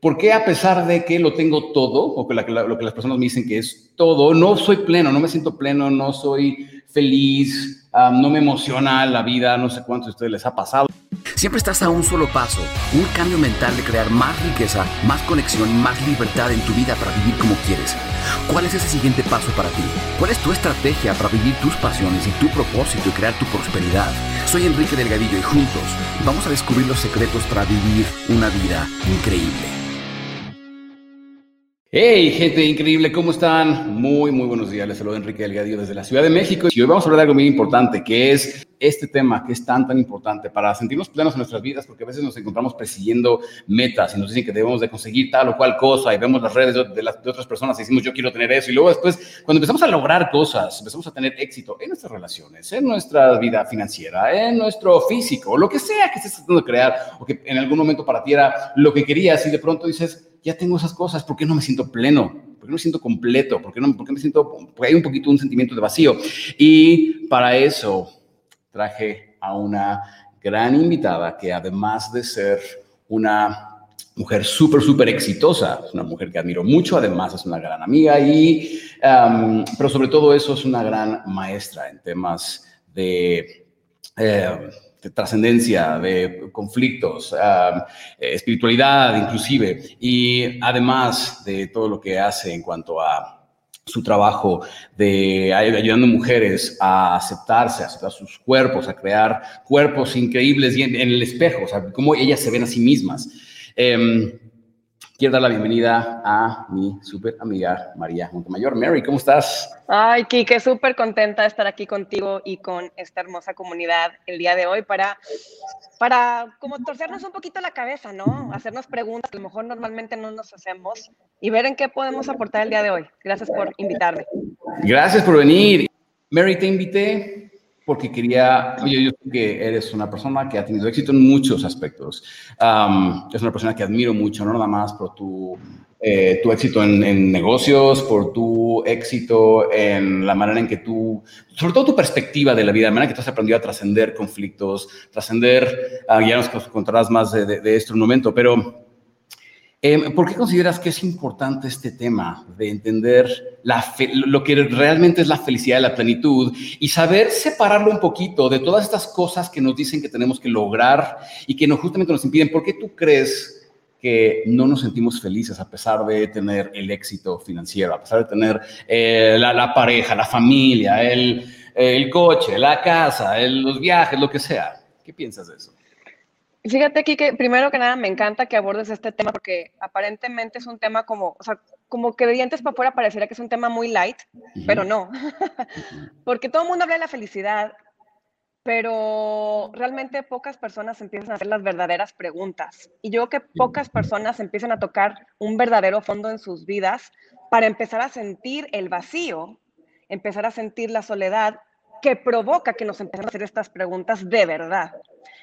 ¿Por qué a pesar de que lo tengo todo, o que lo que las personas me dicen que es todo, no soy pleno, no me siento pleno, no soy feliz, no me emociona la vida, no sé cuántos de ustedes les ha pasado? Siempre estás a un solo paso, un cambio mental de crear más riqueza, más conexión, más libertad en tu vida para vivir como quieres. ¿Cuál es ese siguiente paso para ti? ¿Cuál es tu estrategia para vivir tus pasiones y tu propósito y crear tu prosperidad? Soy Enrique Delgadillo y juntos vamos a descubrir los secretos para vivir una vida increíble. Hey, gente increíble, ¿cómo están? Muy, muy buenos días. Les saludo Enrique Delgadillo desde la Ciudad de México. Y hoy vamos a hablar de algo muy importante, que es este tema que es tan, tan importante para sentirnos plenos en nuestras vidas, porque a veces nos encontramos persiguiendo metas y nos dicen que debemos de conseguir tal o cual cosa y vemos las redes de, las, de otras personas y decimos yo quiero tener eso. Y luego después, cuando empezamos a lograr cosas, empezamos a tener éxito en nuestras relaciones, en nuestra vida financiera, en nuestro físico, lo que sea que estés tratando de crear o que en algún momento para ti era lo que querías y de pronto dices, ya tengo esas cosas, ¿por qué no me siento pleno? ¿Por qué no me siento completo? ¿Por qué, no, por qué me siento, porque hay un poquito un sentimiento de vacío? Y para eso traje a una gran invitada que además de ser una mujer súper, súper exitosa, es una mujer que admiro mucho, además es una gran amiga y, pero sobre todo eso es una gran maestra en temas de... Eh, de trascendencia, de conflictos, eh, espiritualidad inclusive, y además de todo lo que hace en cuanto a su trabajo de ayudando a mujeres a aceptarse, a aceptar sus cuerpos, a crear cuerpos increíbles en, el espejo, o sea, cómo ellas se ven a sí mismas. Em, quiero dar la bienvenida a mi súper amiga María Montemayor. Mary, ¿cómo estás? Ay, Kike, súper contenta de estar aquí contigo y con esta hermosa comunidad el día de hoy para, para como torcernos un poquito la cabeza, ¿no? Hacernos preguntas que a lo mejor normalmente no nos hacemos y ver en qué podemos aportar el día de hoy. Gracias por invitarme. Gracias por venir. Mary, te invité porque quería, oye, yo sé que eres una persona que ha tenido éxito en muchos aspectos. es una persona que admiro mucho, no nada más por tu, eh, tu éxito en, negocios, por tu éxito en la manera en que tú, sobre todo tu perspectiva de la vida, la manera en que tú has aprendido a trascender conflictos, trascender, uh, ya nos contarás más de, de, de esto en un momento, pero Em, ¿Por qué consideras que es importante este tema de entender lo que realmente es la felicidad y la plenitud y saber separarlo un poquito de todas estas cosas que nos dicen que tenemos que lograr y que no, justamente nos impiden? ¿Por qué tú crees que no nos sentimos felices a pesar de tener el éxito financiero, a pesar de tener eh, la, pareja, la familia, el coche, la casa, los viajes, lo que sea? ¿Qué piensas de eso? Fíjate aquí que primero que nada me encanta que abordes este tema porque aparentemente es un tema como, o sea, como que de dientes para afuera pareciera que es un tema muy light, pero no. porque todo el mundo habla de la felicidad, pero realmente pocas personas empiezan a hacer las verdaderas preguntas. Y yo creo que pocas personas empiezan a tocar un verdadero fondo en sus vidas para empezar a sentir el vacío, empezar a sentir la soledad que provoca que nos empecemos a hacer estas preguntas de verdad.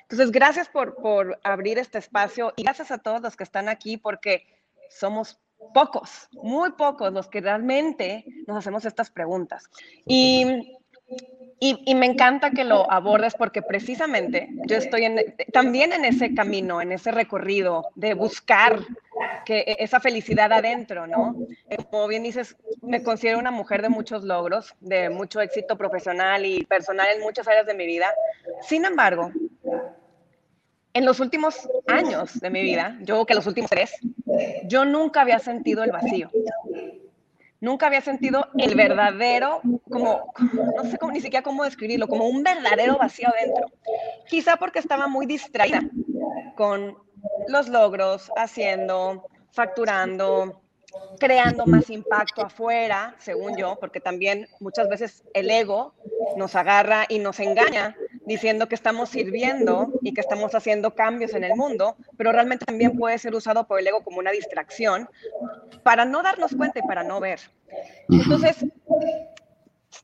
Entonces, gracias por, por abrir este espacio y gracias a todos los que están aquí porque somos pocos, muy pocos los que realmente nos hacemos estas preguntas. Y y, me encanta que lo abordes porque precisamente yo estoy en, también en ese camino, en ese recorrido de buscar que e, esa felicidad adentro, ¿no? Como bien dices, me considero una mujer de muchos logros, de mucho éxito profesional y personal en muchas áreas de mi vida. Sin embargo, en los últimos años de mi vida, yo que los últimos tres, yo nunca había sentido el vacío nunca había sentido el verdadero, como, no sé cómo, ni siquiera cómo describirlo, como un verdadero vacío dentro. Quizá porque estaba muy distraída con los logros, haciendo, facturando, creando más impacto afuera, según yo, porque también muchas veces el ego nos agarra y nos engaña diciendo que estamos sirviendo y que estamos haciendo cambios en el mundo, pero realmente también puede ser usado por el ego como una distracción para no darnos cuenta y para no ver. Entonces,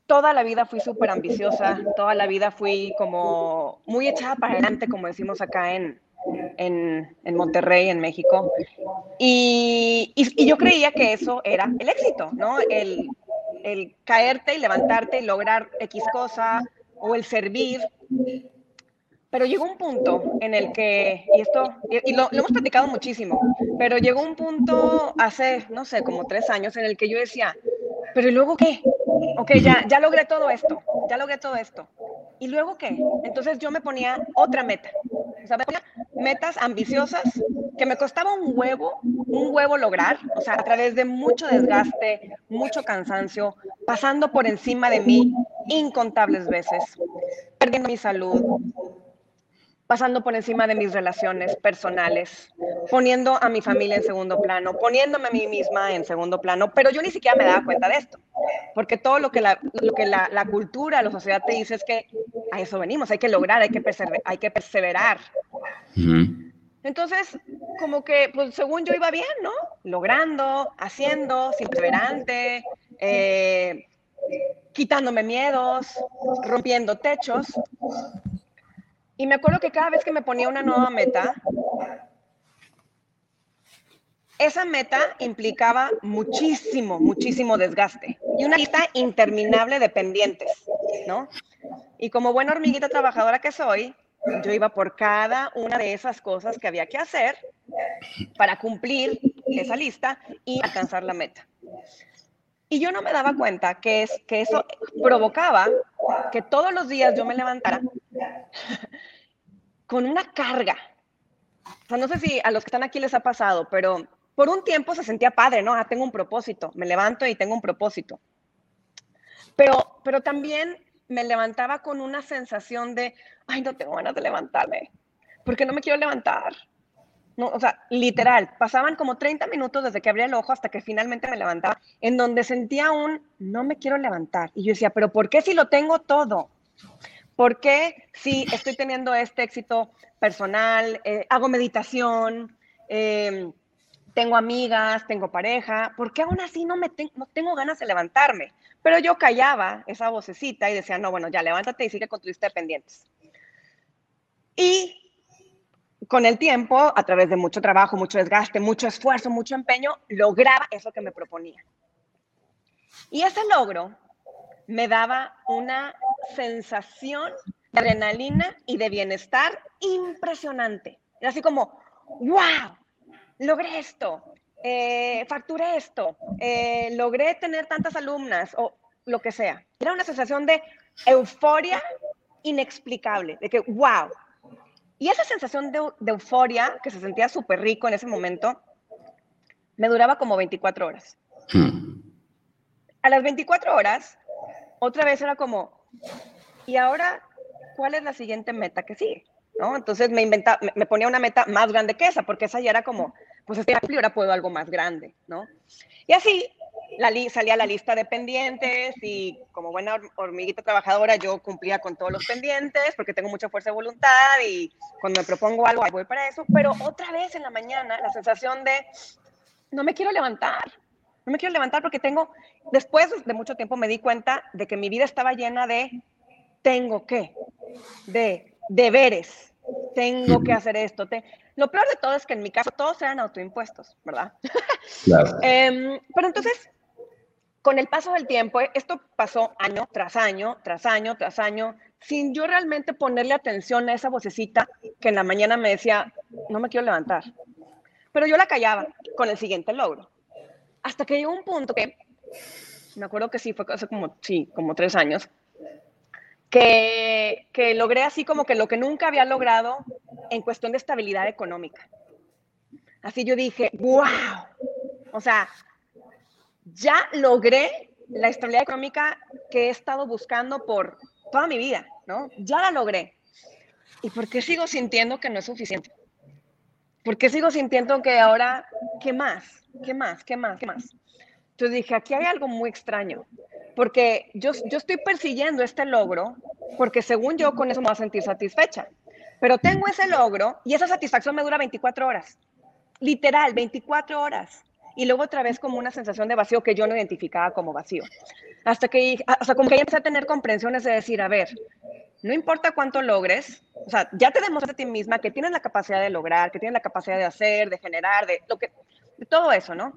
toda la vida fui súper ambiciosa, toda la vida fui como muy echada para adelante, como decimos acá en, en, en Monterrey, en México. Y, y, yo creía que eso era el éxito, ¿no? El, el caerte y levantarte y lograr X cosa o el servir. Pero llegó un punto en el que, y esto, y, lo, hemos platicado muchísimo, pero llegó un punto hace, no sé, como tres años en el que yo decía, pero ¿y luego qué? Ok, ya, ya logré todo esto, ya logré todo esto. ¿Y luego qué? Entonces yo me ponía otra meta. O metas ambiciosas que me costaba un huevo, un huevo lograr, o sea, a través de mucho desgaste, mucho cansancio, pasando por encima de mí incontables veces, perdiendo mi salud, pasando por encima de mis relaciones personales, poniendo a mi familia en segundo plano, poniéndome a mí misma en segundo plano, pero yo ni siquiera me daba cuenta de esto, porque todo lo que la, lo que la, la cultura, la sociedad te dice es que a eso venimos, hay que lograr, hay que, hay que perseverar. Entonces, como que, pues según yo iba bien, ¿no? Logrando, haciendo, sin perseverante, eh, quitándome miedos, rompiendo techos. Y me acuerdo que cada vez que me ponía una nueva meta, esa meta implicaba muchísimo, muchísimo desgaste y una lista interminable de pendientes, ¿no? Y como buena hormiguita trabajadora que soy, yo iba por cada una de esas cosas que había que hacer para cumplir esa lista y alcanzar la meta. Y yo no me daba cuenta que, es, que eso provocaba que todos los días yo me levantara con una carga. O sea, no sé si a los que están aquí les ha pasado, pero por un tiempo se sentía padre, ¿no? Ah, tengo un propósito, me levanto y tengo un propósito. Pero, pero también me levantaba con una sensación de, ay, no tengo ganas de levantarme, porque no me quiero levantar. O sea, literal, pasaban como 30 minutos desde que abría el ojo hasta que finalmente me levantaba, en donde sentía un, no me quiero levantar. Y yo decía, pero ¿por qué si lo tengo todo? ¿Por qué si estoy teniendo este éxito personal, eh, hago meditación, em, tengo amigas, tengo pareja? ¿Por qué aún así no, me tengo ganas de levantarme? Pero yo callaba esa vocecita y decía, no, bueno, ya levántate y sigue con tu pendientes. Y con el tiempo, a través de mucho trabajo, mucho desgaste, mucho esfuerzo, mucho empeño, lograba eso que me proponía. Y ese logro me daba una sensación de adrenalina y de bienestar impresionante. Era así como, wow, logré esto, eh, facturé esto, eh, logré tener tantas alumnas o lo que sea. Era una sensación de euforia inexplicable, de que, wow. Y esa sensación de, de euforia, que se sentía súper rico en ese momento, me duraba como 24 horas. Hmm. A las 24 horas, otra vez era como, ¿y ahora cuál es la siguiente meta que sigue? ¿No? Entonces me, inventa, me, ponía una meta más grande que esa, porque esa ya era como, pues este amplio, ahora puedo algo más grande, ¿no? Y así la salía la lista de pendientes y como buena hormiguita trabajadora yo cumplía con todos los pendientes porque tengo mucha fuerza de voluntad y cuando me propongo algo voy para eso, pero otra vez en la mañana la sensación de no me quiero levantar, no me quiero levantar porque tengo, después de mucho tiempo me di cuenta de que mi vida estaba llena de tengo que, de deberes, tengo que hacer esto. Te... Lo peor de todo es que en mi caso todos eran autoimpuestos, ¿verdad? Claro. Em, pero entonces, con el paso del tiempo, esto pasó año tras año, tras año, tras año, sin yo realmente ponerle atención a esa vocecita que en la mañana me decía, no me quiero levantar. Pero yo la callaba con el siguiente logro. Hasta que llegó un punto que, me acuerdo que sí, fue hace como, sí, como tres años, que, que logré así como que lo que nunca había logrado en cuestión de estabilidad económica. Así yo dije, wow, o sea, ya logré la estabilidad económica que he estado buscando por toda mi vida, ¿no? Ya la logré. ¿Y por qué sigo sintiendo que no es suficiente? ¿Por qué sigo sintiendo que ahora, ¿qué más? ¿qué más? ¿Qué más? ¿Qué más? Entonces dije, aquí hay algo muy extraño, porque yo, yo estoy persiguiendo este logro, porque según yo con eso me voy a sentir satisfecha, pero tengo ese logro y esa satisfacción me dura 24 horas, literal, 24 horas. Y luego otra vez como una sensación de vacío que yo no identificaba como vacío. Hasta que, hasta como que empecé a tener comprensiones de decir, a ver, no importa cuánto logres, o sea, ya te demostraste a ti misma que tienes la capacidad de lograr, que tienes la capacidad de hacer, de generar, de lo que, todo eso, ¿no?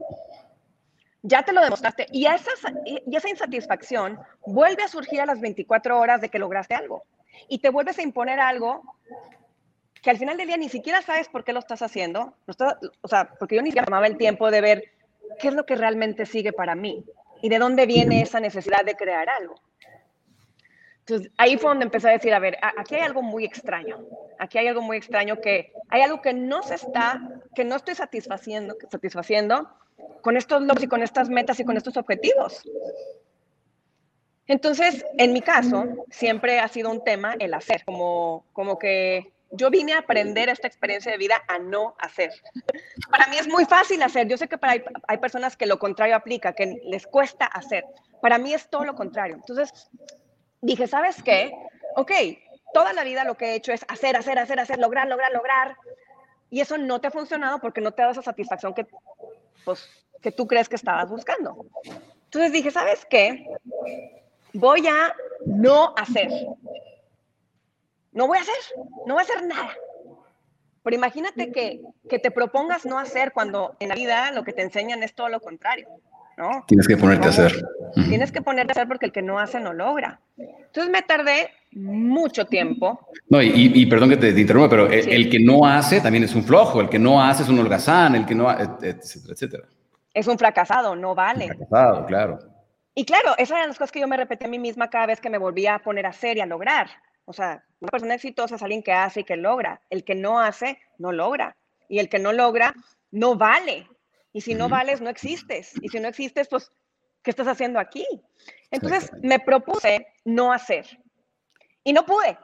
Ya te lo demostraste. Y esa, y esa insatisfacción vuelve a surgir a las 24 horas de que lograste algo. y te vuelves a imponer algo que al final del día ni siquiera sabes por qué lo estás haciendo. o sea, porque yo ni siquiera tomaba el tiempo de ver qué es lo que realmente sigue para mí y de dónde viene esa necesidad de crear algo. Entonces, ahí fue donde empecé a decir, a ver, aquí hay algo muy extraño. Aquí hay algo muy extraño que hay algo que no se está, que no estoy satisfaciendo, satisfaciendo con estos logros y con estas metas y con estos objetivos. Entonces, en mi caso, siempre ha sido un tema el hacer, como, como que yo vine a aprender esta experiencia de vida a no hacer. Para mí es muy fácil hacer. Yo sé que para hay, personas que lo contrario aplica, que les cuesta hacer. Para mí es todo lo contrario. Entonces, dije, ¿sabes qué? Ok, toda la vida lo que he hecho es hacer, hacer, hacer, hacer, lograr, lograr, lograr. Y eso no te ha funcionado porque no te ha dado esa satisfacción que, pues, que tú crees que estabas buscando. Entonces dije, ¿sabes qué? Voy a no hacer. No voy a hacer, no voy a hacer nada. Pero imagínate que, que te propongas no hacer cuando en la vida lo que te enseñan es todo lo contrario. ¿no? Tienes que ponerte a hacer. Tienes que ponerte a hacer porque el que no hace no logra. Entonces me tardé mucho tiempo. No, y, perdón que te, interrumpa, pero el, que no hace también es un flojo, el que no hace es un holgazán, el que no, etcétera, etcétera. Es un fracasado, no vale. Un fracasado, claro. Y claro, esas eran las cosas que yo me repetí a mí misma cada vez que me volvía a poner a hacer y a lograr. O sea, una persona exitosa es alguien que hace y que logra. El que no hace, no logra. Y el que no logra, no vale. Y si no vales, no existes. Y si no existes, pues, ¿qué estás haciendo aquí? Entonces me propuse no hacer. Y no pude.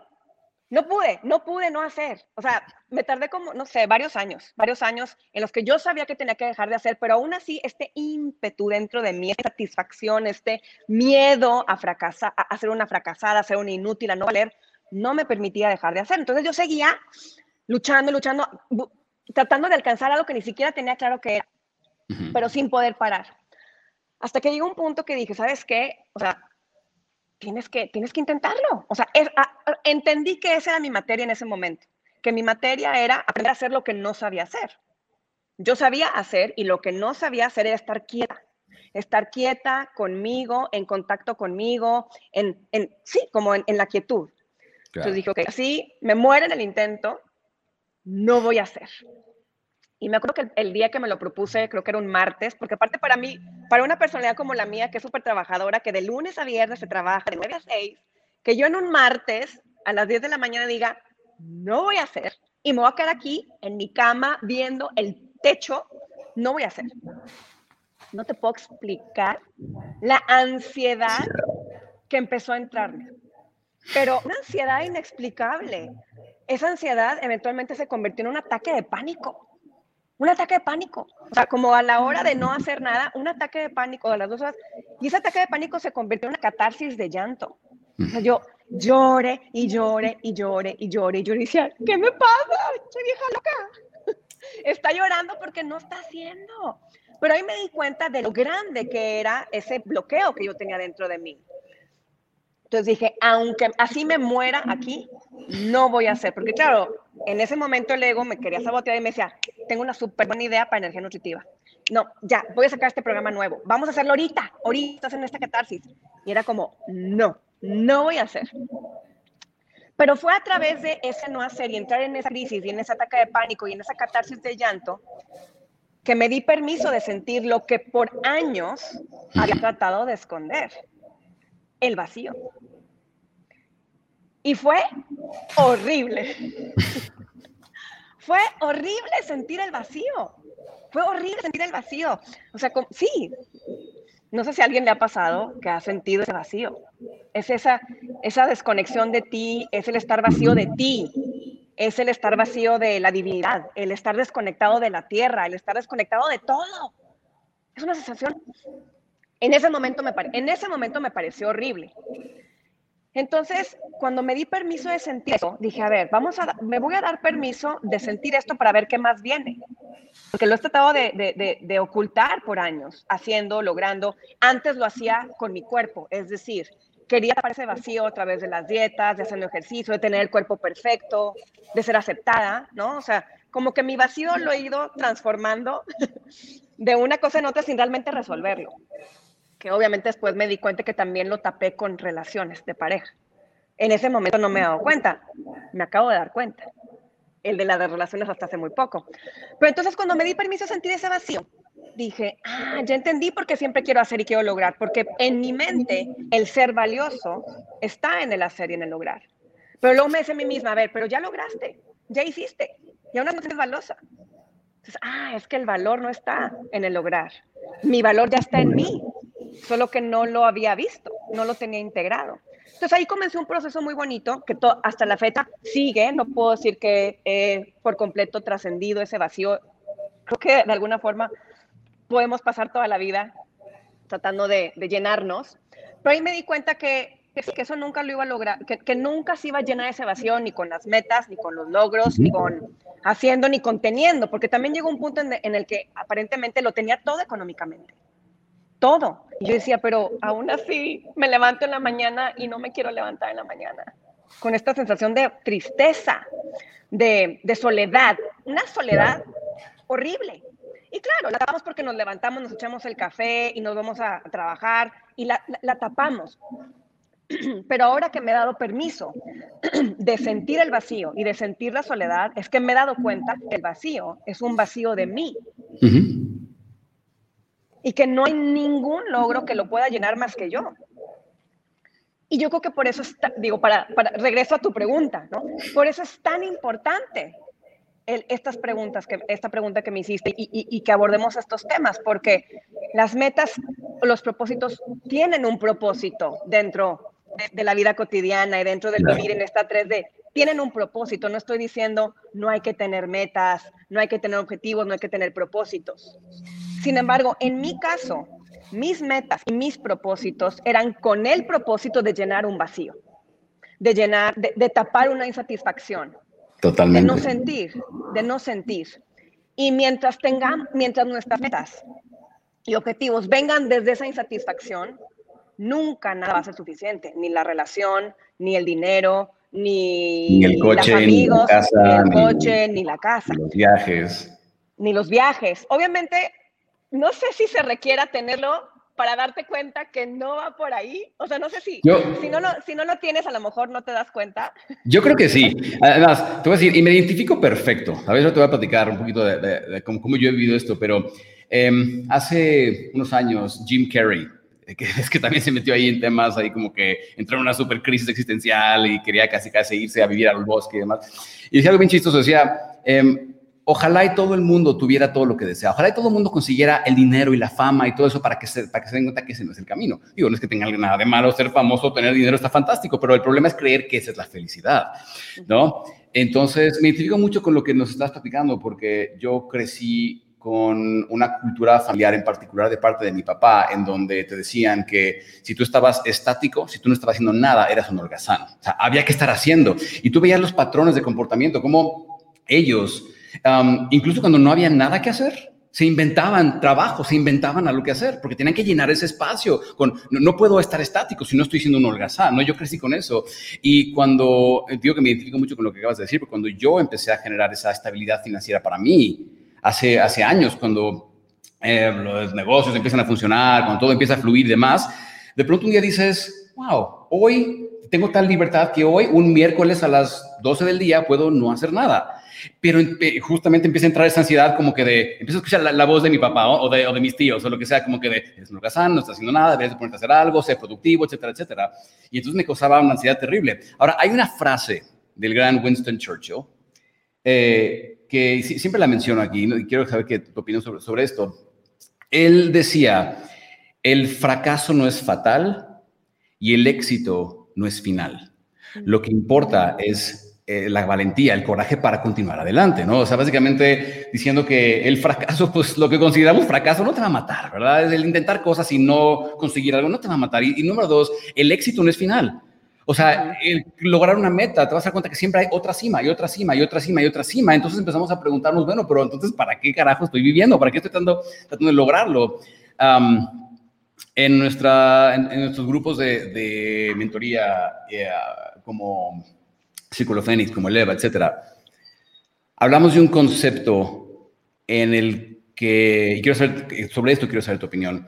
No pude, no pude no hacer. O sea, me tardé como, no sé, varios años, varios años en los que yo sabía que tenía que dejar de hacer, pero aún así este ímpetu dentro de mí, esta satisfacción, este miedo a fracasar, a ser una fracasada, a ser una inútil, a no valer, no me permitía dejar de hacer. Entonces yo seguía luchando, luchando, tratando de alcanzar algo que ni siquiera tenía claro que era pero sin poder parar. Hasta que llegó un punto que dije, ¿sabes qué? O sea, tienes que, tienes que intentarlo. O sea, entendí que esa era mi materia en ese momento, que mi materia era aprender a hacer lo que no sabía hacer. Yo sabía hacer y lo que no sabía hacer era estar quieta, estar quieta conmigo, en contacto conmigo, en, en sí, como en, la quietud. Entonces dije, ok, así me muero en el intento, no voy a hacer. Y me acuerdo que el, día que me lo propuse, creo que era un martes, porque aparte para mí, para una personalidad como la mía, que es súper trabajadora, que de lunes a viernes se trabaja de 9 a 6, que yo en un martes a las 10 de la mañana diga, no voy a hacer, y me voy a quedar aquí en mi cama viendo el techo, no voy a hacer. No te puedo explicar la ansiedad que empezó a entrarme. Pero una ansiedad inexplicable. Esa ansiedad eventualmente se convirtió en un ataque de pánico un ataque de pánico. O sea, como a la hora de no hacer nada, un ataque de pánico de las dos horas. Y ese ataque de pánico se convirtió en una catarsis de llanto. O sea, yo lloré y lloré y lloré y lloré y lloré y decía, ¿qué me pasa? Soy vieja loca. Está llorando porque no está haciendo. Pero ahí me di cuenta de lo grande que era ese bloqueo que yo tenía dentro de mí. Entonces dije, aunque así me muera aquí, no voy a hacer, porque claro, en ese momento el ego me quería sabotear y me decía, tengo una súper buena idea para energía nutritiva. No, ya, voy a sacar este programa nuevo. Vamos a hacerlo ahorita, ahorita en esta catarsis. Y era como, no, no voy a hacer. Pero fue a través de ese no hacer y entrar en esa crisis y en ese ataque de pánico y en esa catarsis de llanto que me di permiso de sentir lo que por años había tratado de esconder el vacío. Y fue horrible. fue horrible sentir el vacío. Fue horrible sentir el vacío. O sea, sí, no sé si alguien le ha pasado que ha sentido ese vacío. Es esa, esa desconexión de ti, es el estar vacío de ti, es el estar vacío de la divinidad, el estar desconectado de la tierra, el estar desconectado de todo. Es una sensación en ese momento me, en ese momento me pareció horrible. Entonces, cuando me di permiso de sentir eso, dije, a ver, vamos a, me voy a dar permiso de sentir esto para ver qué más viene. Porque lo he tratado de, de, ocultar por años, haciendo, logrando. Antes lo hacía con mi cuerpo, es decir, quería ese vacío a través de las dietas, de hacer ejercicio, de tener el cuerpo perfecto, de ser aceptada, ¿no? O sea, como que mi vacío lo he ido transformando de una cosa en otra sin realmente resolverlo que obviamente después me di cuenta que también lo tapé con relaciones de pareja. En ese momento no me he dado cuenta, me acabo de dar cuenta. El de las relaciones hasta hace muy poco. Pero entonces cuando me di permiso a sentir ese vacío, dije, ah, ya entendí por qué siempre quiero hacer y quiero lograr, porque en mi mente el ser valioso está en el hacer y en el lograr. Pero luego me dice a mí misma, a ver, pero ya lograste, ya hiciste, y aún no eres valiosa. Entonces, ah, es que el valor no está en el lograr. Mi valor ya está en mí, solo que no lo había visto, no lo tenía integrado. Entonces ahí comenzó un proceso muy bonito que hasta la fecha sigue, no puedo decir que he por completo trascendido ese vacío. Creo que de alguna forma podemos pasar toda la vida tratando de, llenarnos, pero ahí me di cuenta que, que, eso nunca lo iba a lograr, que, nunca se iba a llenar ese vacío ni con las metas, ni con los logros, ni con haciendo, ni conteniendo, porque también llegó un punto en el que aparentemente lo tenía todo económicamente todo. Yo decía, pero aún así me levanto en la mañana y no me quiero levantar en la mañana. Con esta sensación de tristeza, de, soledad, una soledad horrible. Y claro, la tapamos porque nos levantamos, nos echamos el café y nos vamos a, trabajar y la, tapamos. Pero ahora que me he dado permiso de sentir el vacío y de sentir la soledad, es que me he dado cuenta que el vacío es un vacío de mí y que no hay ningún logro que lo pueda llenar más que yo. Y yo creo que por eso, está, digo, para, para, regreso a tu pregunta, ¿no? Por eso es tan importante el, estas preguntas, que, esta pregunta que me hiciste y, y, que abordemos estos temas, porque las metas, los propósitos tienen un propósito dentro de, de la vida cotidiana y dentro del vivir en esta 3D. Tienen un propósito, no estoy diciendo no hay que tener metas, no hay que tener objetivos, no hay que tener propósitos. Sin embargo, en mi caso, mis metas y mis propósitos eran con el propósito de llenar un vacío, de llenar, de, tapar una insatisfacción. Totalmente. De no sentir, de no sentir. Y mientras tengan, mientras nuestras metas y objetivos vengan desde esa insatisfacción, nunca nada va a ser suficiente, ni la relación, ni el dinero, ni, el coche, ni la casa, ni el coche, ni la casa. Ni los viajes. Ni los viajes. Obviamente, no sé si se requiera tenerlo para darte cuenta que no va por ahí. O sea, no sé si, si, no, si no lo tienes, a lo mejor no te das cuenta. Yo creo que sí. Además, te voy a decir, y me identifico perfecto. A ver, yo te voy a platicar un poquito de, cómo, yo he vivido esto, pero em, hace unos años, Jim Carrey, que es que también se metió ahí en temas, ahí como que entró en una super crisis existencial y quería casi casi irse a vivir al bosque y demás. Y decía algo bien chistoso, decía, eh, ojalá y todo el mundo tuviera todo lo que desea. Ojalá y todo el mundo consiguiera el dinero y la fama y todo eso para que se, para que se den cuenta que ese no es el camino. Digo, no es que tenga nada de malo ser famoso, tener dinero está fantástico, pero el problema es creer que esa es la felicidad, ¿no? Entonces, me identifico mucho con lo que nos estás platicando porque yo crecí con una cultura familiar en particular de parte de mi papá, en donde te decían que si tú estabas estático, si tú no estabas haciendo nada, eras un holgazán. Había que estar haciendo. Y tú veías los patrones de comportamiento, como ellos incluso cuando no había nada que hacer, se inventaban trabajo, se inventaban algo que hacer, porque tenían que llenar ese espacio. Con, no, puedo estar estático si no estoy siendo un holgazán, ¿no? Yo crecí con eso. Y cuando, eh, digo que me identifico mucho con lo que acabas de decir, porque cuando yo empecé a generar esa estabilidad financiera para mí, hace, hace años, cuando eh, los negocios empiezan a funcionar, cuando todo empieza a fluir y demás, de pronto un día dices, wow, hoy tengo tal libertad que hoy, un miércoles a las 12 del día, puedo no hacer nada pero eh, justamente empieza a entrar esa ansiedad como que de, empiezo a escuchar la, voz de mi papá o de, o de, mis tíos o lo que sea, como que de, eres un no estás haciendo nada, debes ponerte a hacer algo, ser productivo, etcétera, etcétera. Y entonces me causaba una ansiedad terrible. Ahora, hay una frase del gran Winston Churchill eh, que siempre la menciono aquí y quiero saber qué tu opinión sobre, sobre esto. Él decía, el fracaso no es fatal y el éxito no es final. Lo que importa es eh, la valentía, el coraje para continuar adelante, ¿no? O sea, básicamente diciendo que el fracaso, pues lo que consideramos fracaso no te va a matar, ¿verdad? El intentar cosas y no conseguir algo no te va a matar. Y, número dos, el éxito no es final. O sea, el lograr una meta, te vas a dar cuenta que siempre hay otra cima y otra cima y otra cima y otra cima. Entonces empezamos a preguntarnos, bueno, pero entonces, ¿para qué carajo estoy viviendo? ¿Para qué estoy tratando, tratando de lograrlo? en, nuestra, en, nuestros grupos de, mentoría, eh, como Círculo Fénix, como el EVA, etcétera. Hablamos de un concepto en el que, y quiero saber, sobre esto quiero saber tu opinión.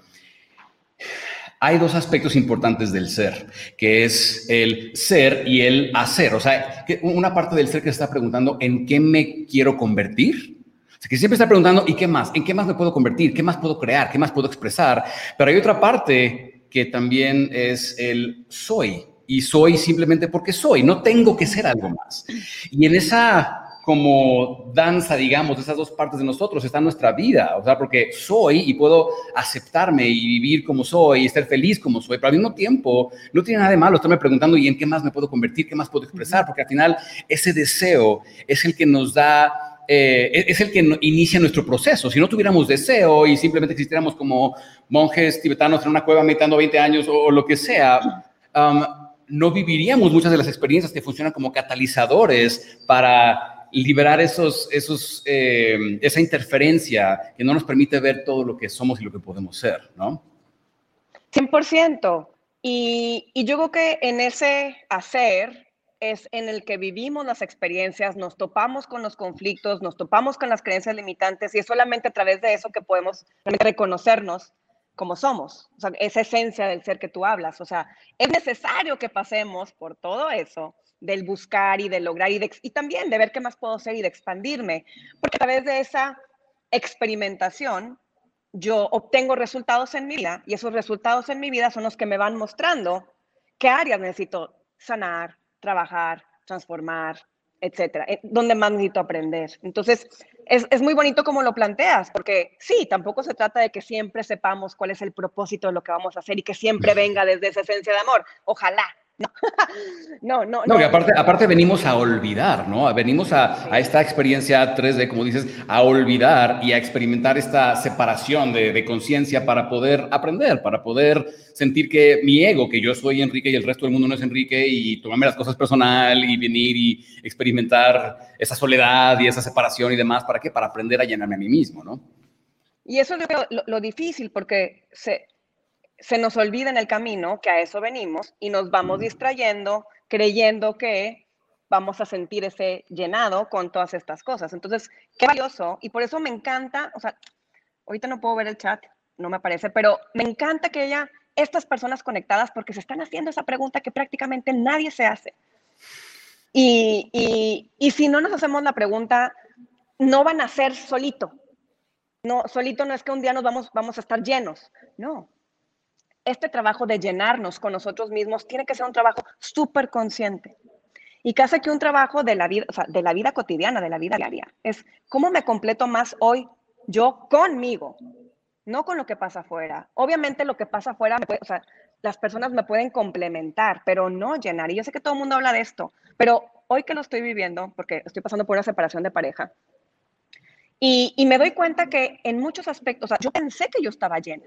Hay dos aspectos importantes del ser, que es el ser y el hacer. O sea, una parte del ser que se está preguntando, ¿en qué me quiero convertir? O sea, que siempre está preguntando, ¿y qué más? ¿En qué más me puedo convertir? ¿Qué más puedo crear? ¿Qué más puedo expresar? Pero hay otra parte que también es el soy. Y soy simplemente porque soy, no tengo que ser algo más. Y en esa como danza, digamos, de esas dos partes de nosotros. Está nuestra vida, o sea, porque soy y puedo aceptarme y vivir como soy y estar feliz como soy, pero al mismo tiempo no tiene nada de malo estarme preguntando y en qué más me puedo convertir, qué más puedo expresar, porque al final ese deseo es el que nos da eh, es el que inicia nuestro proceso. Si no tuviéramos deseo y simplemente existiéramos como monjes tibetanos en una cueva meditando 20 años o, lo que sea, um, no viviríamos muchas de las experiencias que funcionan como catalizadores para liberar esos, esos, eh, esa interferencia que no nos permite ver todo lo que somos y lo que podemos ser, ¿no? 100%. Y, y yo creo que en ese hacer es en el que vivimos las experiencias, nos topamos con los conflictos, nos topamos con las creencias limitantes y es solamente a través de eso que podemos reconocernos como somos, o sea, esa esencia del ser que tú hablas. O sea, es necesario que pasemos por todo eso del buscar y de lograr y, y también de ver qué más puedo ser y de expandirme, porque a través de esa experimentación yo obtengo resultados en mi vida y esos resultados en mi vida son los que me van mostrando qué áreas necesito sanar, trabajar, transformar, etcétera, eh, dónde más necesito aprender. Entonces, es, es, muy bonito como lo planteas, porque sí, tampoco se trata de que siempre sepamos cuál es el propósito de lo que vamos a hacer y que siempre venga desde esa esencia de amor. Ojalá, No, no, no. No, aparte, aparte venimos a olvidar, ¿no? Venimos a, a, esta experiencia 3D, como dices, a olvidar y a experimentar esta separación de, de conciencia para poder aprender, para poder sentir que mi ego, que yo soy Enrique y el resto del mundo no es Enrique, y tomarme las cosas personal y venir y experimentar esa soledad y esa separación y demás, ¿para qué? Para aprender a llenarme a mí mismo, ¿no? Y eso es lo, lo difícil, porque se, se nos olvida en el camino que a eso venimos y nos vamos distrayendo creyendo que vamos a sentir ese llenado con todas estas cosas. Entonces, qué valioso y por eso me encanta, o sea, ahorita no puedo ver el chat, no me aparece, pero me encanta que haya estas personas conectadas porque se están haciendo esa pregunta que prácticamente nadie se hace. Y, y, y si no nos hacemos la pregunta, no van a ser solito. No, solito no es que un día nos vamos, vamos a estar llenos. No, este trabajo de llenarnos con nosotros mismos tiene que ser un trabajo súper consciente. Y casi que un trabajo de la, vida, cotidiana, de la vida diaria. Es cómo me completo más hoy yo conmigo, no con lo que pasa afuera. Obviamente lo que pasa afuera, o sea, las personas me pueden complementar, pero no llenar. Y yo sé que todo el mundo habla de esto, pero hoy que lo estoy viviendo, porque estoy pasando por una separación de pareja, y, y me doy cuenta que en muchos aspectos, o sea, yo pensé que yo estaba llena,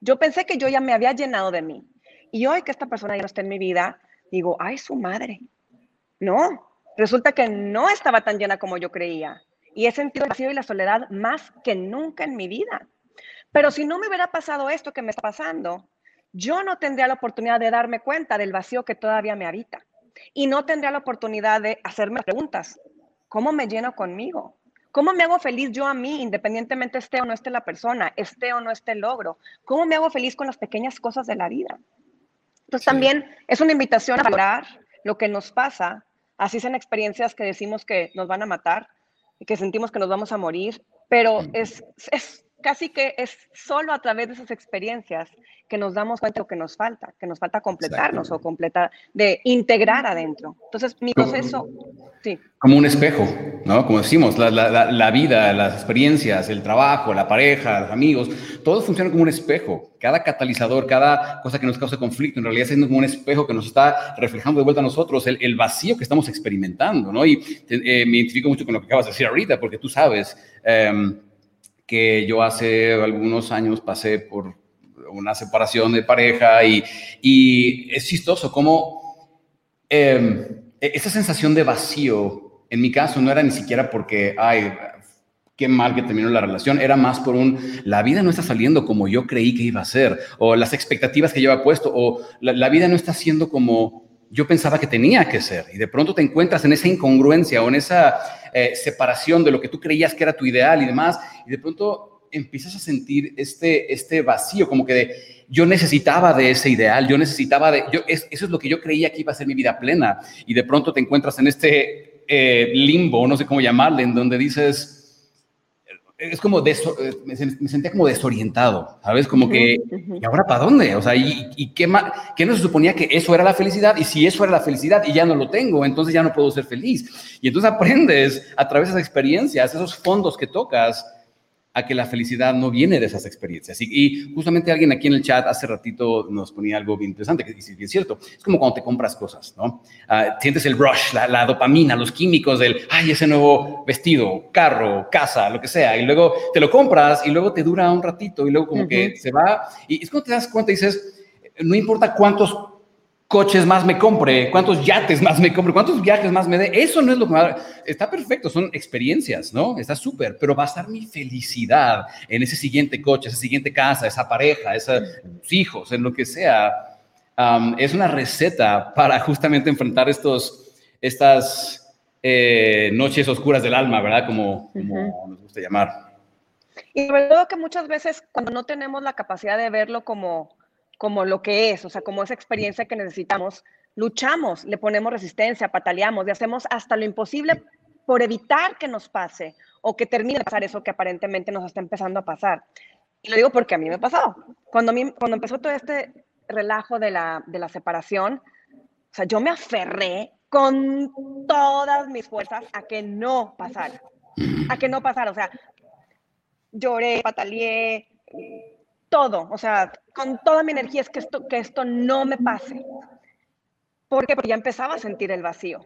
yo pensé que yo ya me había llenado de mí. Y hoy que esta persona ya no está en mi vida, digo, ay, su madre. No, resulta que no estaba tan llena como yo creía. Y he sentido el vacío y la soledad más que nunca en mi vida. Pero si no me hubiera pasado esto que me está pasando, yo no tendría la oportunidad de darme cuenta del vacío que todavía me habita. Y no tendría la oportunidad de hacerme preguntas. ¿Cómo me lleno conmigo? ¿Cómo me hago feliz yo a mí, independientemente esté o no esté la persona, esté o no esté el logro? ¿Cómo me hago feliz con las pequeñas cosas de la vida? Entonces también es una invitación a valorar lo que nos pasa, así sean experiencias que decimos que nos van a matar y que sentimos que nos vamos a morir, pero es, es casi que es solo a través de esas experiencias que nos damos cuenta de lo que nos falta, que nos falta completarnos o completar, de integrar adentro. Entonces, mi proceso, sí. Como un espejo, ¿no? Como decimos, la, la, la, vida, las experiencias, el trabajo, la pareja, los amigos, todo funciona como un espejo. Cada catalizador, cada cosa que nos causa conflicto, en realidad es como un espejo que nos está reflejando de vuelta a nosotros el, el vacío que estamos experimentando, ¿no? Y eh, me identifico mucho con lo que acabas de decir ahorita, porque tú sabes eh, que yo hace algunos años pasé por una separación de pareja y, y es chistoso cómo eh, esa sensación de vacío, en mi caso, no era ni siquiera porque, ay, qué mal que terminó la relación, era más por un, la vida no está saliendo como yo creí que iba a ser, o las expectativas que había puesto, o la, la vida no está siendo como yo pensaba que tenía que ser. Y de pronto te encuentras en esa incongruencia o en esa eh, separación de lo que tú creías que era tu ideal y demás, y de pronto empiezas a sentir este, este vacío, como que de, yo necesitaba de ese ideal, yo necesitaba de, yo, eso es lo que yo creía que iba a ser mi vida plena, y de pronto te encuentras en este eh, limbo, no sé cómo llamarle, en donde dices, es como, eh, me sentía como desorientado, ¿sabes? Como que, ¿y ahora para dónde? O sea, ¿y, qué, qué no se suponía que eso era la felicidad? Y si eso era la felicidad y ya no lo tengo, entonces ya no puedo ser feliz. Y entonces aprendes a través de esas experiencias, esos fondos que tocas, a que la felicidad no viene de esas experiencias. Y, justamente alguien aquí en el chat hace ratito nos ponía algo bien interesante, que es cierto, es como cuando te compras cosas, ¿no? Ah, sientes el rush, la, dopamina, los químicos del, ay, ese nuevo vestido, carro, casa, lo que sea, y luego te lo compras y luego te dura un ratito y luego como que se va. Y es cuando te das cuenta y dices, no importa cuántos coches más me compre, cuántos yates más me compre, cuántos viajes más me dé. Eso no es lo que me Está perfecto, son experiencias, ¿no? Está súper, pero va a estar mi felicidad en ese siguiente coche, esa siguiente casa, esa pareja, esos hijos, en lo que sea. es una receta para justamente enfrentar estos, estas eh, noches oscuras del alma, ¿verdad? Como, como nos gusta llamar. Y sobre todo que muchas veces cuando no tenemos la capacidad de verlo como como lo que es, o sea, como esa experiencia que necesitamos, luchamos, le ponemos resistencia, pataleamos y hacemos hasta lo imposible por evitar que nos pase o que termine de pasar eso que aparentemente nos está empezando a pasar. Y lo digo porque a mí me pasado. Cuando, a mí, cuando empezó todo este relajo de la, de la separación, o sea, yo me aferré con todas mis fuerzas a que no pasara, a que no pasara. O sea, lloré, pataleé, todo, o sea, con toda mi energía es que esto, que esto no me pase. Porque ya empezaba a sentir el vacío.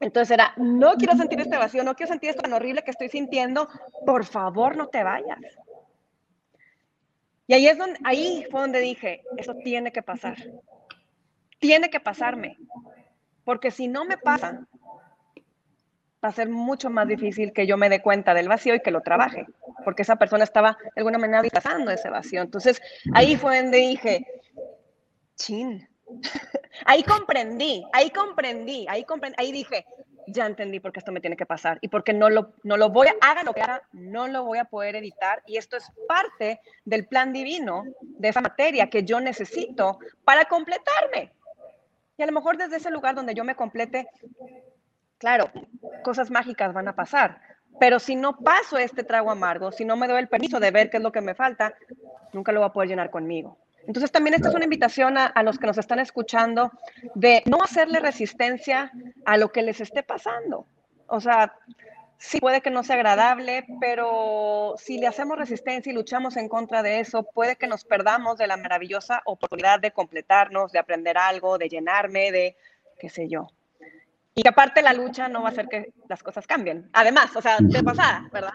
Entonces era, no quiero sentir este vacío, no quiero sentir esto tan horrible que estoy sintiendo, por favor no te vayas. Y ahí es donde, ahí fue donde dije, eso tiene que pasar. Tiene que pasarme. Porque si no me pasa, va a ser mucho más difícil que yo me dé cuenta del vacío y que lo trabaje, porque esa persona estaba de alguna manera disfrazando ese vacío. Entonces, ahí fue donde dije, chin, ahí comprendí, ahí comprendí, ahí comprendí, ahí dije, ya entendí por qué esto me tiene que pasar y porque no lo, no lo voy a, haga lo que haga, no lo voy a poder evitar y esto es parte del plan divino de esa materia que yo necesito para completarme. Y a lo mejor desde ese lugar donde yo me complete, claro, cosas mágicas van a pasar, pero si no paso este trago amargo, si no me doy el permiso de ver qué es lo que me falta, nunca lo voy a poder llenar conmigo. Entonces también esta es una invitación a, los que nos están escuchando de no hacerle resistencia a lo que les esté pasando. O sea, sí puede que no sea agradable, pero si le hacemos resistencia y luchamos en contra de eso, puede que nos perdamos de la maravillosa oportunidad de completarnos, de aprender algo, de llenarme, de qué sé yo. Y que aparte la lucha no va a hacer que las cosas cambien. Además, o sea, de pasada, ¿verdad?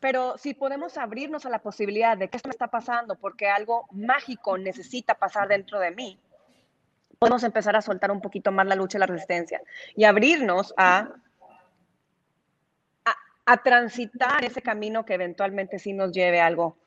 Pero si podemos abrirnos a la posibilidad de que esto me está pasando porque algo mágico necesita pasar dentro de mí, podemos empezar a soltar un poquito más la lucha y la resistencia y abrirnos a, a, a transitar ese camino que eventualmente sí nos lleve a algo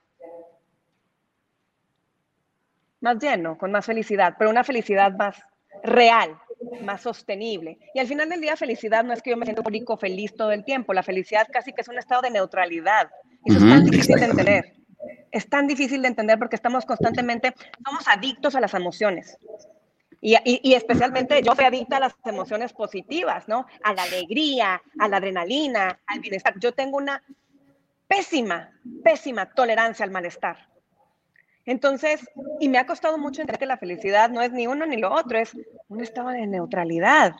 más lleno, con más felicidad, pero una felicidad más real, más sostenible. Y al final del día, felicidad no es que yo me siento rico, feliz todo el tiempo. La felicidad casi que es un estado de neutralidad. Eso es tan difícil de entender. Es tan difícil de entender porque estamos constantemente, somos adictos a las emociones. Y, y, especialmente yo soy adicta a las emociones positivas, ¿no? A la alegría, a la adrenalina, al bienestar. Yo tengo una pésima, pésima tolerancia al malestar. Entonces, y me ha costado mucho entender que la felicidad no es ni uno ni lo otro, es un estado de neutralidad.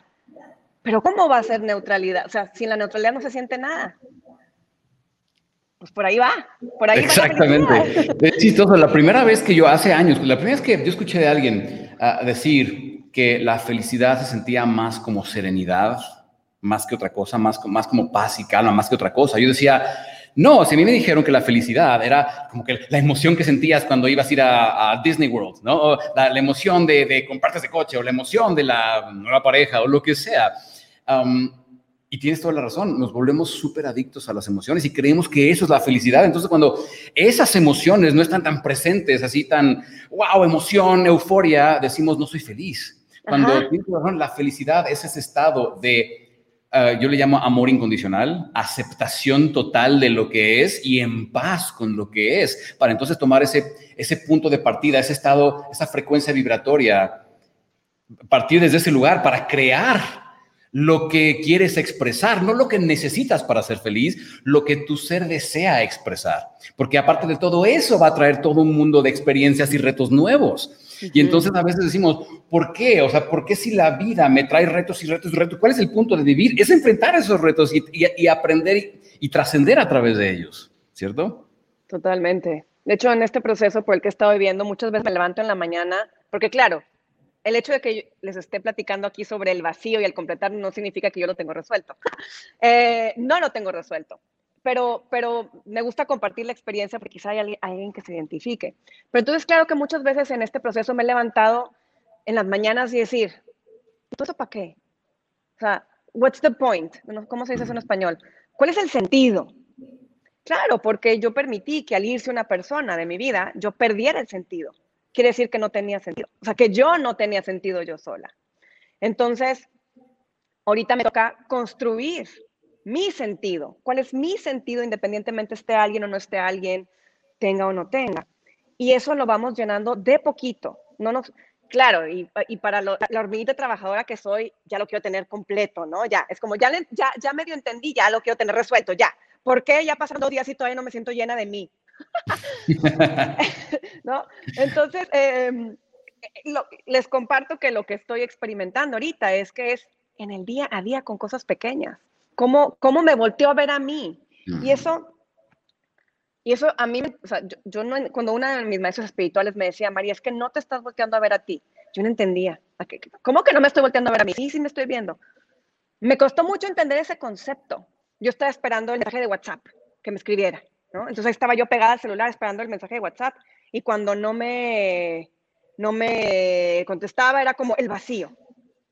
Pero ¿cómo va a ser neutralidad? O sea, sin la neutralidad no se siente nada. Pues por ahí va, por ahí Exactamente. Va es chistoso. La primera vez que yo, hace años, la primera vez que yo escuché de alguien uh, decir que la felicidad se sentía más como serenidad, más que otra cosa, más, más como paz y calma, más que otra cosa. Yo decía, no, si a mí me dijeron que la felicidad era como que la emoción que sentías cuando ibas a ir a, Disney World, ¿no? la, emoción de, de, comprarte ese coche o la emoción de la nueva pareja o lo que sea. Um, y tienes toda la razón, nos volvemos súper adictos a las emociones y creemos que eso es la felicidad. Entonces, cuando esas emociones no están tan presentes, así tan, wow, emoción, euforia, decimos, no soy feliz. Cuando tienes razón, la felicidad es ese estado de ah, yo le llamo amor incondicional, aceptación total de lo que es y en paz con lo que es, para entonces tomar ese, ese punto de partida, ese estado, esa frecuencia vibratoria, partir desde ese lugar para crear lo que quieres expresar, no lo que necesitas para ser feliz, lo que tu ser desea expresar. Porque aparte de todo eso va a traer todo un mundo de experiencias y retos nuevos. Y entonces a veces decimos, ¿por qué? O sea, ¿por qué si la vida me trae retos y retos y retos? ¿Cuál es el punto de vivir? Es enfrentar esos retos y, aprender y, y trascender a través de ellos, ¿cierto? Totalmente. De hecho, en este proceso por el que he estado viviendo, muchas veces me levanto en la mañana, porque claro, el hecho de que les esté platicando aquí sobre el vacío y el completar no significa que yo lo tengo resuelto. Eh, no lo tengo resuelto, pero, pero me gusta compartir la experiencia porque quizá hay alguien que se identifique. Pero entonces, claro que muchas veces en este proceso me he levantado en las mañanas y decir, ¿todo eso para qué? O sea, what's the point? ¿Cómo se dice eso en español? ¿Cuál es el sentido? Claro, porque yo permití que al irse una persona de mi vida, yo perdiera el sentido quiere decir que no tenía sentido. O sea, que yo no tenía sentido yo sola. Entonces, ahorita me toca construir mi sentido. ¿Cuál es mi sentido independientemente esté alguien o no esté alguien, tenga o no tenga? Y eso lo vamos llenando de poquito. No claro, y, para la hormiguita trabajadora que soy, ya lo quiero tener completo, ¿no? Ya, es como, ya, ya, ya medio entendí, ya lo quiero tener resuelto, ya. ¿Por qué ya pasan dos días y todavía no me siento llena de mí? ¿No? Entonces, em, les comparto que lo que estoy experimentando ahorita es que es en el día a día con cosas pequeñas. ¿Cómo, cómo me volteó a ver a mí? Y eso, y eso a mí, o sea, yo, no, cuando una de mis maestros espirituales me decía, María, es que no te estás volteando a ver a ti, yo no entendía. ¿Cómo que no me estoy volteando a ver a mí? Sí, sí me estoy viendo. Me costó mucho entender ese concepto. Yo estaba esperando el mensaje de WhatsApp que me escribiera. Entonces estaba yo pegada al celular esperando el mensaje de WhatsApp y cuando no me, no me contestaba era como el vacío.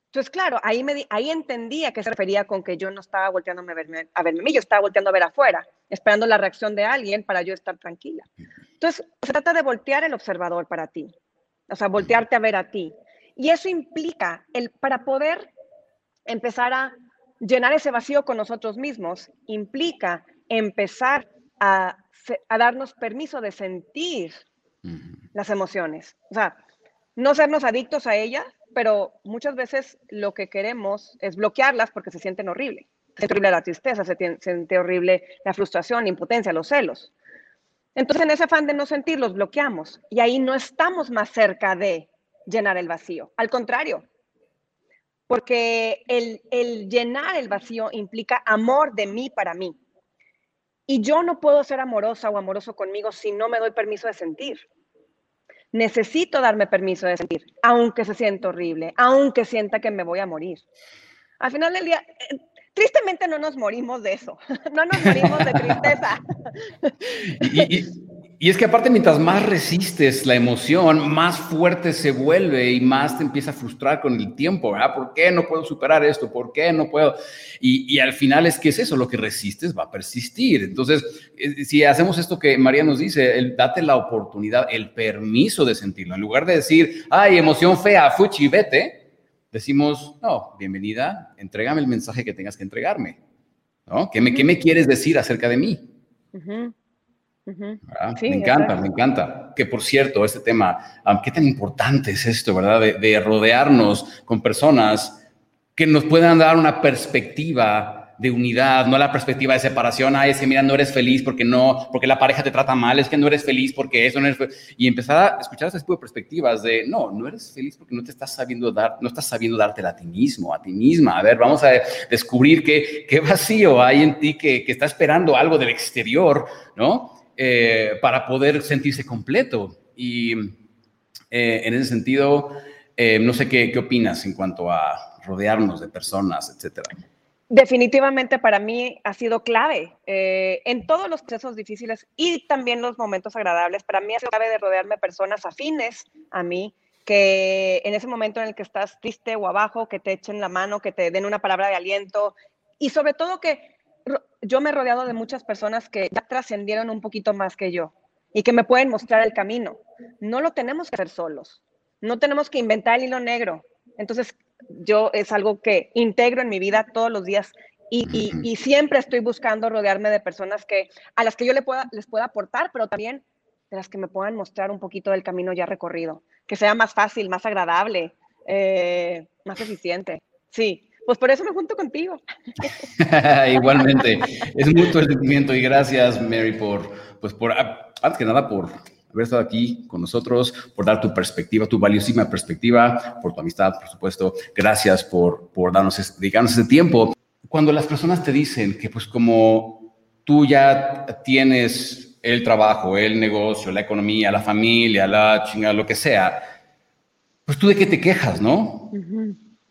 Entonces, claro, ahí, ahí entendía que se refería con que yo no estaba volteando a verme, a verme a mí, yo estaba volteando a ver afuera, esperando la reacción de alguien para yo estar tranquila. Entonces, se trata de voltear el observador para ti, o sea, voltearte a ver a ti. Y eso implica, el, para poder empezar a llenar ese vacío con nosotros mismos, implica empezar a, darnos permiso de sentir las emociones. O sea, no sernos adictos a ellas, pero muchas veces lo que queremos es bloquearlas porque se sienten horrible. Se siente horrible la tristeza, se, siente horrible la frustración, la impotencia, los celos. Entonces, en ese afán de no sentir, los bloqueamos y ahí no estamos más cerca de llenar el vacío. Al contrario, porque el, el llenar el vacío implica amor de mí para mí. Y yo no puedo ser amorosa o amoroso conmigo si no me doy permiso de sentir. Necesito darme permiso de sentir, aunque se sienta horrible, aunque sienta que me voy a morir. Al final del día, eh, tristemente no nos morimos de eso, no nos morimos de tristeza. es que aparte, mientras más resistes la emoción, más fuerte se vuelve y más te empieza a frustrar con el tiempo, ¿verdad? ¿Por qué no puedo superar esto? ¿Por qué no puedo? Y, al final es que es eso, lo que resistes va a persistir. Entonces, eh, si hacemos esto que María nos dice, el, date la oportunidad, el permiso de sentirlo, en lugar de decir, ay, emoción fea, fuchi, vete, decimos, no, bienvenida, entrégame el mensaje que tengas que entregarme, ¿no? ¿Qué me, ¿qué me quieres decir acerca de mí? Me encanta, me encanta. Que por cierto, este tema, ¿qué tan importante es esto, verdad? De, rodearnos con personas que nos puedan dar una perspectiva de unidad, no la perspectiva de separación, ah, ese, mira, no eres feliz porque no, porque la pareja te trata mal, es que no eres feliz porque eso no eres y empezar a escuchar ese tipo de perspectivas de, no, no eres feliz porque no te estás sabiendo dar, no estás sabiendo darte a ti mismo, a ti misma, a ver, vamos a descubrir qué, qué vacío hay en ti que, que está esperando algo del exterior, ¿no? Eh, para poder sentirse completo. Y eh, en ese sentido, eh, no sé qué, qué, opinas en cuanto a rodearnos de personas, etcétera. Definitivamente para mí ha sido clave en todos los procesos difíciles y también los momentos agradables. Para mí ha sido clave de rodearme de personas afines a mí, que en ese momento en el que estás triste o abajo, que te echen la mano, que te den una palabra de aliento y sobre todo que yo me he rodeado de muchas personas que ya trascendieron un poquito más que yo y que me pueden mostrar el camino. No lo tenemos que hacer solos. No tenemos que inventar el hilo negro. Entonces, yo es algo que integro en mi vida todos los días y, siempre estoy buscando rodearme de personas que, a las que yo les pueda, les pueda aportar, pero también de las que me puedan mostrar un poquito del camino ya recorrido, que sea más fácil, más agradable, eh, más eficiente. Sí, pues por eso me junto contigo. Igualmente, es mucho el sentimiento y gracias, Mary, por, pues por, antes que nada, por haber estado aquí con nosotros, por dar tu perspectiva, tu valiosísima perspectiva, por tu amistad, por supuesto. Gracias por, por darnos, dedicarnos ese tiempo. Cuando las personas te dicen que pues como tú ya tienes el trabajo, el negocio, la economía, la familia, la chingada, lo que sea, pues tú de qué te quejas, ¿no?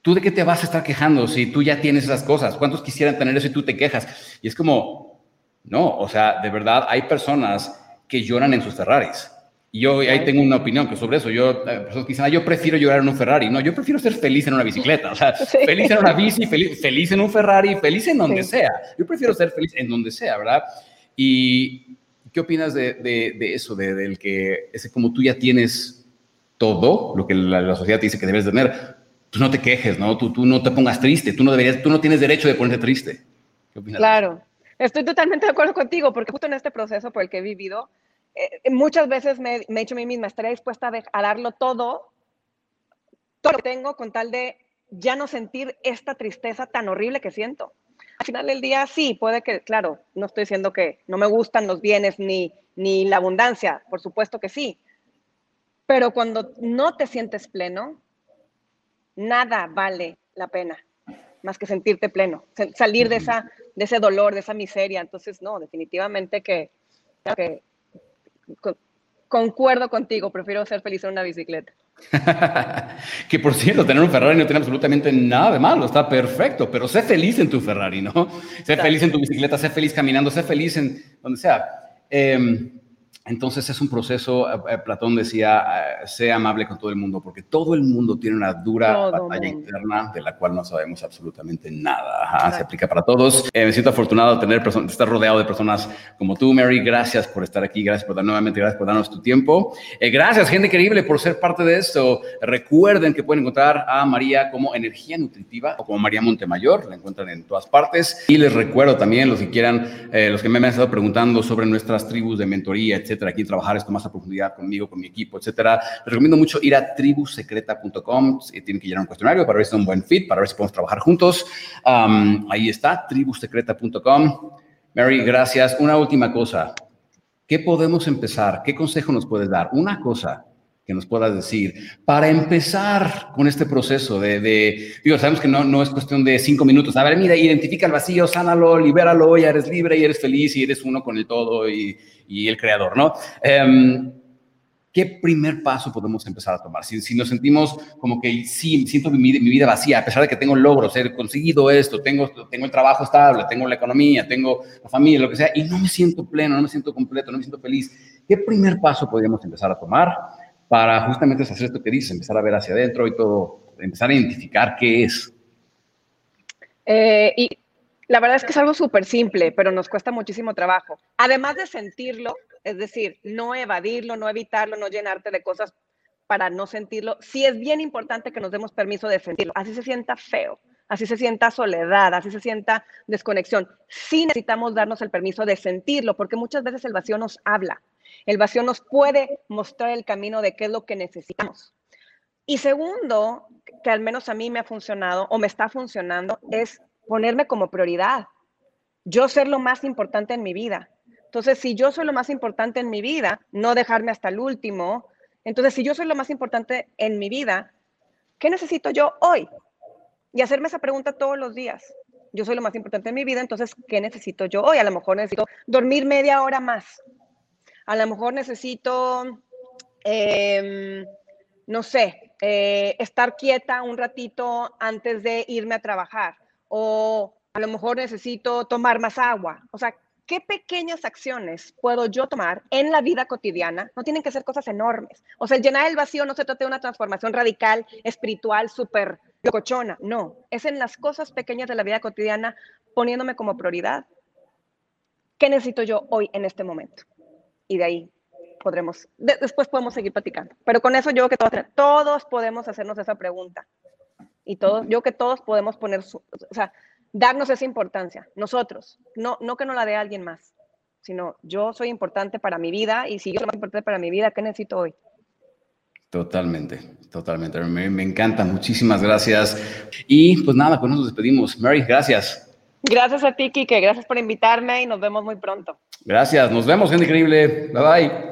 ¿Tú de qué te vas a estar quejando si tú ya tienes esas cosas? ¿Cuántos quisieran tener eso y tú te quejas? Y es como, no, o sea, de verdad hay personas que lloran en sus Ferraris. Y yo ahí tengo una opinión que sobre eso. Yo, eh, personas que dicen, ah, yo prefiero llorar en un Ferrari. No, yo prefiero ser feliz en una bicicleta. O sea, feliz en una bici, feliz, feliz, en un Ferrari, feliz en donde sea. Yo prefiero ser feliz en donde sea, ¿verdad? Y ¿qué opinas de, de, eso, de, del que ese como tú ya tienes todo, lo que la, la sociedad te dice que debes tener, tú no te quejes, ¿no? Tú, tú no te pongas triste, tú no deberías, tú no tienes derecho de ponerte triste. Claro, estoy totalmente de acuerdo contigo, porque justo en este proceso por el que he vivido, eh, muchas veces me, he dicho a mí misma, estaría dispuesta a, darlo todo, todo lo que tengo con tal de ya no sentir esta tristeza tan horrible que siento. Al final del día, sí, puede que, claro, no estoy diciendo que no me gustan los bienes ni, ni la abundancia, por supuesto que sí, pero cuando no te sientes pleno, nada vale la pena más que sentirte pleno, salir de, esa, de ese dolor, de esa miseria. Entonces, no, definitivamente que, que concuerdo contigo, prefiero ser feliz en una bicicleta. que por cierto, tener un Ferrari no tiene absolutamente nada de malo, está perfecto, pero sé feliz en tu Ferrari, ¿no? Sé feliz en tu bicicleta, sé feliz caminando, sé feliz en donde sea. Eh, entonces es un proceso, eh, eh, Platón decía, eh, sea amable con todo el mundo, porque todo el mundo tiene una dura batalla interna de la cual no sabemos absolutamente nada. Se aplica para todos. me siento afortunado de, tener de estar rodeado de personas como tú, Mary. Gracias por estar aquí, gracias por dar nuevamente, gracias por darnos tu tiempo. gracias, gente increíble, por ser parte de esto. Recuerden que pueden encontrar a María como Energía Nutritiva o como María Montemayor, la encuentran en todas partes. Y les recuerdo también, los que quieran, los que me han estado preguntando sobre nuestras tribus de mentoría, etc etcétera, aquí trabajar esto más a profundidad conmigo, con mi equipo, etcétera, les recomiendo mucho ir a tribusecreta.com. Tienen que llenar un cuestionario para ver si es un buen fit, para ver si podemos trabajar juntos. ahí está, tribusecreta.com. Mary, gracias. Una última cosa. ¿Qué podemos empezar? ¿Qué consejo nos puedes dar? Una cosa que nos puedas decir para empezar con este proceso de, digo, sabemos que no, no es cuestión de cinco minutos. A ver, mira, identifica el vacío, sánalo, libéralo, ya eres libre y eres feliz y eres uno con el todo y, y el creador, ¿no? Em, ¿Qué primer paso podemos empezar a tomar? Si, si nos sentimos como que sí, siento mi, mi, vida vacía, a pesar de que tengo logros, he conseguido esto, tengo, tengo el trabajo estable, tengo la economía, tengo la familia, lo que sea, y no me siento pleno, no me siento completo, no me siento feliz. ¿Qué primer paso podríamos empezar a tomar para justamente hacer esto que dices, empezar a ver hacia adentro y todo, empezar a identificar qué es? Eh, y la verdad es que es algo súper simple, pero nos cuesta muchísimo trabajo. Además de sentirlo, es decir, no evadirlo, no evitarlo, no llenarte de cosas para no sentirlo, sí es bien importante que nos demos permiso de sentirlo. Así se sienta feo, así se sienta soledad, así se sienta desconexión. Sí necesitamos darnos el permiso de sentirlo, porque muchas veces el vacío nos habla. El vacío nos puede mostrar el camino de qué es lo que necesitamos. Y segundo, que al menos a mí me ha funcionado o me está funcionando, es ponerme como prioridad. Yo ser lo más importante en mi vida. Entonces, si yo soy lo más importante en mi vida, no dejarme hasta el último. Entonces, si yo soy lo más importante en mi vida, ¿qué necesito yo hoy? Y hacerme esa pregunta todos los días. Yo soy lo más importante en mi vida, entonces, ¿qué necesito yo hoy? A lo mejor necesito dormir media hora más. A lo mejor necesito, em, no sé, eh, estar quieta un ratito antes de irme a trabajar o a lo mejor necesito tomar más agua. O sea, ¿qué pequeñas acciones puedo yo tomar en la vida cotidiana? No tienen que ser cosas enormes. O sea, llenar el vacío no se trata de una transformación radical, espiritual, súper cochona. No, es en las cosas pequeñas de la vida cotidiana poniéndome como prioridad. ¿Qué necesito yo hoy en este momento? Y de ahí podremos, después podemos seguir platicando. Pero con eso yo creo que todos, todos podemos hacernos esa pregunta. Y todos, yo que todos podemos poner, o sea, darnos esa importancia, nosotros, no, no que no la dé alguien más, sino yo soy importante para mi vida y si yo soy más importante para mi vida, ¿qué necesito hoy? Totalmente, totalmente. Me, me, encanta, muchísimas gracias. Y pues nada, con eso nos despedimos. Mary, gracias. Gracias a ti, Kike, gracias por invitarme y nos vemos muy pronto. Gracias, nos vemos, gente increíble. Bye bye.